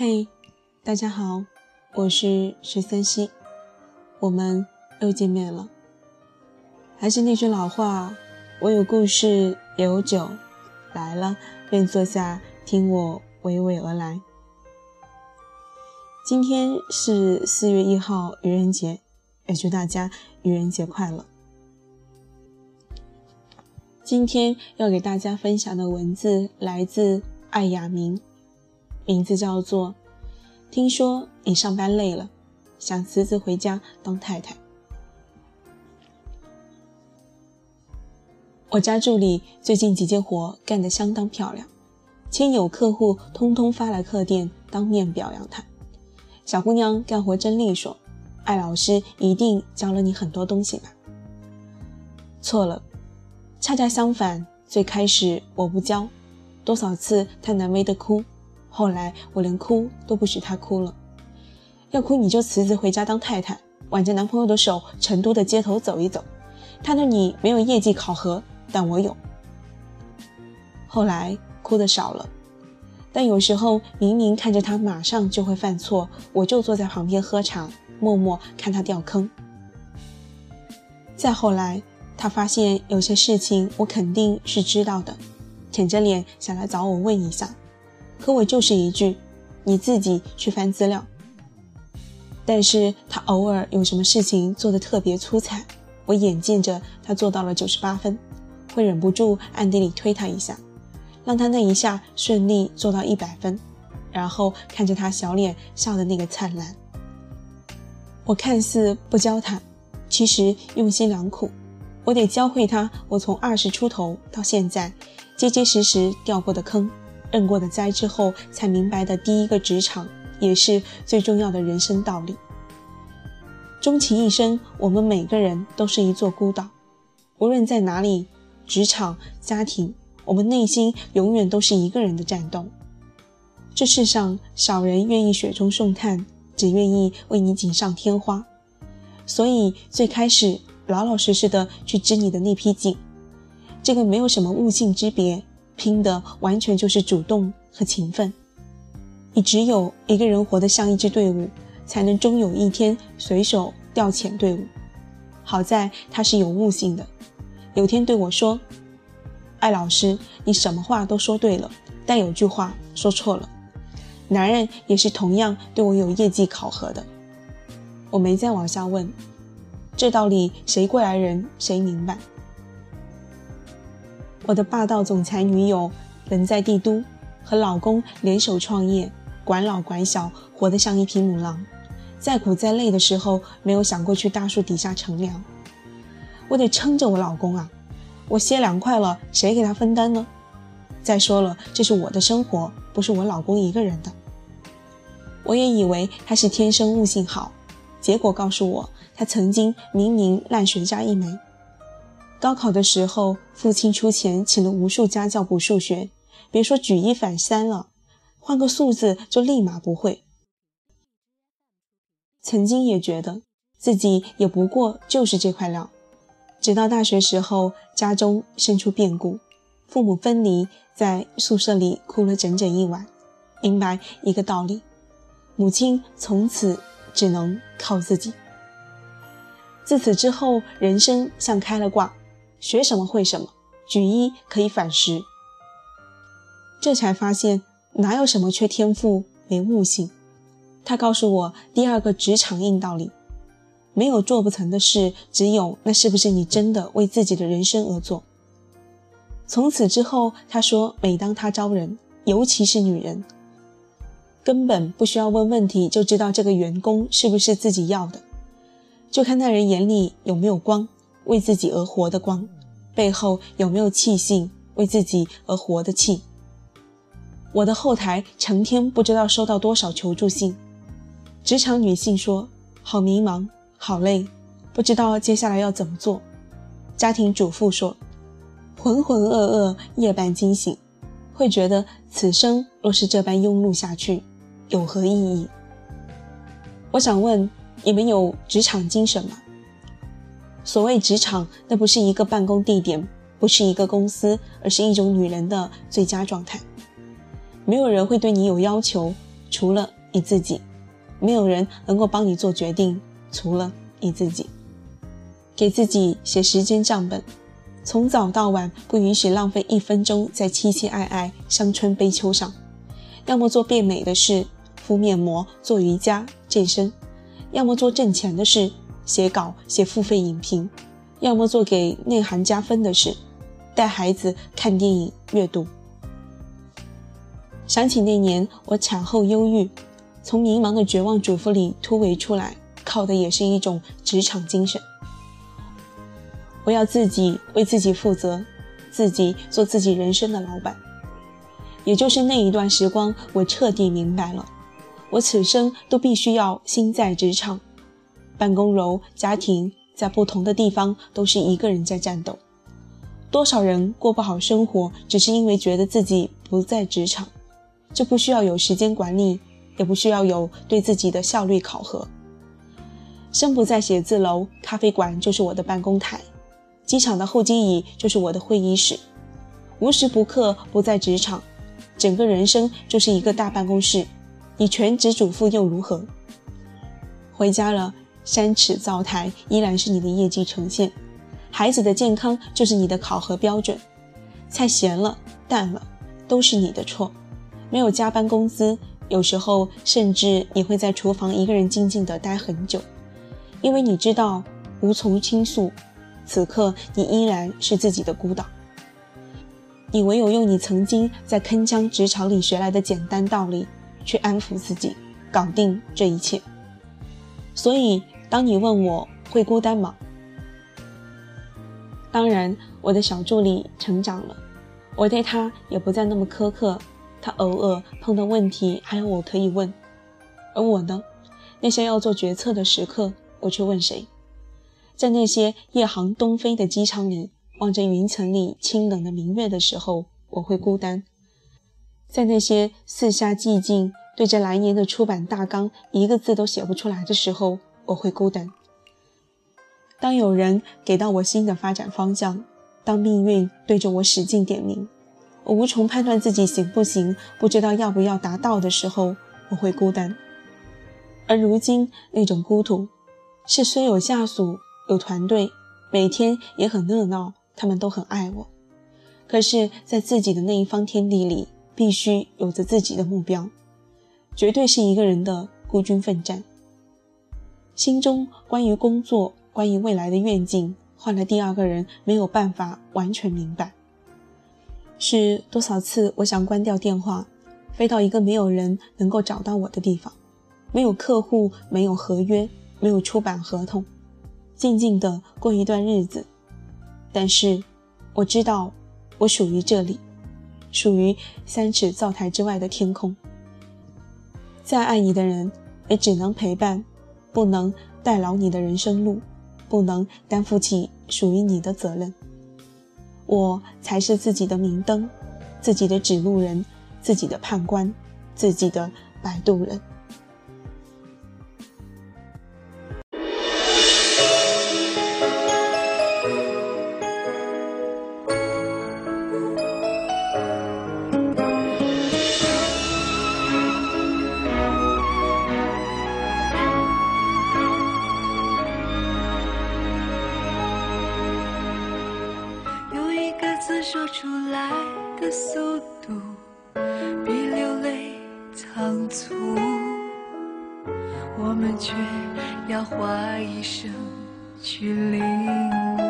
嘿，大家好，我是十三溪，我们又见面了。还是那句老话，我有故事，也有酒，来了便坐下，听我娓娓而来。今天是四月一号，愚人节，也祝大家愚人节快乐。今天要给大家分享的文字来自艾雅明。名字叫做。听说你上班累了，想辞职回家当太太。我家助理最近几件活干得相当漂亮，亲友客户通通发来客电，当面表扬她。小姑娘干活真利索，艾老师一定教了你很多东西吧？错了，恰恰相反，最开始我不教，多少次她难为的哭。后来我连哭都不许她哭了，要哭你就辞职回家当太太，挽着男朋友的手，成都的街头走一走。他对你没有业绩考核，但我有。后来哭的少了，但有时候明明看着他马上就会犯错，我就坐在旁边喝茶，默默看他掉坑。再后来，他发现有些事情我肯定是知道的，舔着脸想来找我问一下。可我就是一句，你自己去翻资料。但是他偶尔有什么事情做得特别出彩，我眼见着他做到了九十八分，会忍不住暗地里推他一下，让他那一下顺利做到一百分，然后看着他小脸笑的那个灿烂。我看似不教他，其实用心良苦。我得教会他，我从二十出头到现在，结结实实掉过的坑。认过的灾之后，才明白的第一个职场，也是最重要的人生道理。终其一生，我们每个人都是一座孤岛，无论在哪里，职场、家庭，我们内心永远都是一个人的战斗。这世上少人愿意雪中送炭，只愿意为你锦上添花。所以最开始老老实实的去织你的那批锦，这个没有什么物性之别。拼的完全就是主动和勤奋。你只有一个人活得像一支队伍，才能终有一天随手调遣队伍。好在他是有悟性的，有天对我说：“艾老师，你什么话都说对了，但有句话说错了。男人也是同样对我有业绩考核的。”我没再往下问，这道理谁过来人谁明白。我的霸道总裁女友人在帝都，和老公联手创业，管老管小，活得像一匹母狼。再苦再累的时候，没有想过去大树底下乘凉。我得撑着我老公啊！我歇凉快了，谁给他分担呢？再说了，这是我的生活，不是我老公一个人的。我也以为他是天生悟性好，结果告诉我，他曾经明明烂学渣一枚。高考的时候，父亲出钱请了无数家教补数学，别说举一反三了，换个数字就立马不会。曾经也觉得自己也不过就是这块料，直到大学时候家中生出变故，父母分离，在宿舍里哭了整整一晚，明白一个道理：母亲从此只能靠自己。自此之后，人生像开了挂。学什么会什么，举一可以反十。这才发现哪有什么缺天赋没悟性。他告诉我第二个职场硬道理：没有做不成的事，只有那是不是你真的为自己的人生而做。从此之后，他说每当他招人，尤其是女人，根本不需要问问题就知道这个员工是不是自己要的，就看那人眼里有没有光。为自己而活的光，背后有没有气性？为自己而活的气。我的后台成天不知道收到多少求助信，职场女性说好迷茫，好累，不知道接下来要怎么做。家庭主妇说浑浑噩噩，夜半惊醒，会觉得此生若是这般庸碌下去，有何意义？我想问你们有职场精神吗？所谓职场，那不是一个办公地点，不是一个公司，而是一种女人的最佳状态。没有人会对你有要求，除了你自己，没有人能够帮你做决定，除了你自己。给自己写时间账本，从早到晚不允许浪费一分钟在凄凄爱爱、伤春悲秋上。要么做变美的事，敷面膜、做瑜伽、健身；要么做挣钱的事，写稿、写付费影评；要么做给内涵加分的事，带孩子看电影、阅读。想起那年我产后忧郁，从迷茫的绝望主妇里突围出来，靠的也是一种职场精神。我要自己为自己负责，自己做自己人生的老板。也就是那一段时光，我彻底明白了，我此生都必须要心在职场，办公楼、家庭在不同的地方都是一个人在战斗。多少人过不好生活，只是因为觉得自己不在职场，这不需要有时间管理，也不需要有对自己的效率考核。生不在写字楼，咖啡馆就是我的办公台。机场的候机椅就是我的会议室，无时不刻不在职场，整个人生就是一个大办公室。你全职主妇又如何？回家了，三尺灶台依然是你的业绩呈现，孩子的健康就是你的考核标准。菜咸了、淡了，都是你的错。没有加班工资，有时候甚至你会在厨房一个人静静的待很久，因为你知道无从倾诉。此刻，你依然是自己的孤岛。你唯有用你曾经在铿锵职场里学来的简单道理，去安抚自己，搞定这一切。所以，当你问我会孤单吗？当然，我的小助理成长了，我对他也不再那么苛刻。他偶尔碰到问题，还有我可以问。而我呢？那些要做决策的时刻，我去问谁？在那些夜航东飞的机舱里，望着云层里清冷的明月的时候，我会孤单；在那些四下寂静，对着来年的出版大纲一个字都写不出来的时候，我会孤单。当有人给到我新的发展方向，当命运对着我使劲点名，我无从判断自己行不行，不知道要不要达到的时候，我会孤单。而如今那种孤独，是虽有下属。有团队，每天也很热闹，他们都很爱我。可是，在自己的那一方天地里，必须有着自己的目标，绝对是一个人的孤军奋战。心中关于工作、关于未来的愿景，换了第二个人没有办法完全明白。是多少次我想关掉电话，飞到一个没有人能够找到我的地方，没有客户，没有合约，没有出版合同。静静的过一段日子，但是我知道，我属于这里，属于三尺灶台之外的天空。再爱你的人，也只能陪伴，不能代劳你的人生路，不能担负起属于你的责任。我才是自己的明灯，自己的指路人，自己的判官，自己的摆渡人。我们却要花一生去领悟。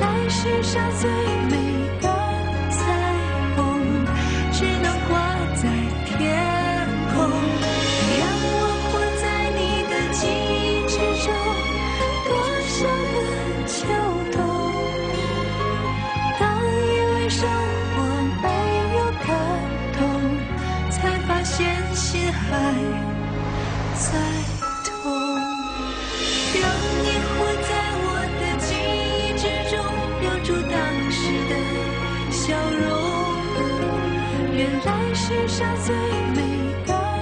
来世上最美。原来世上最美的。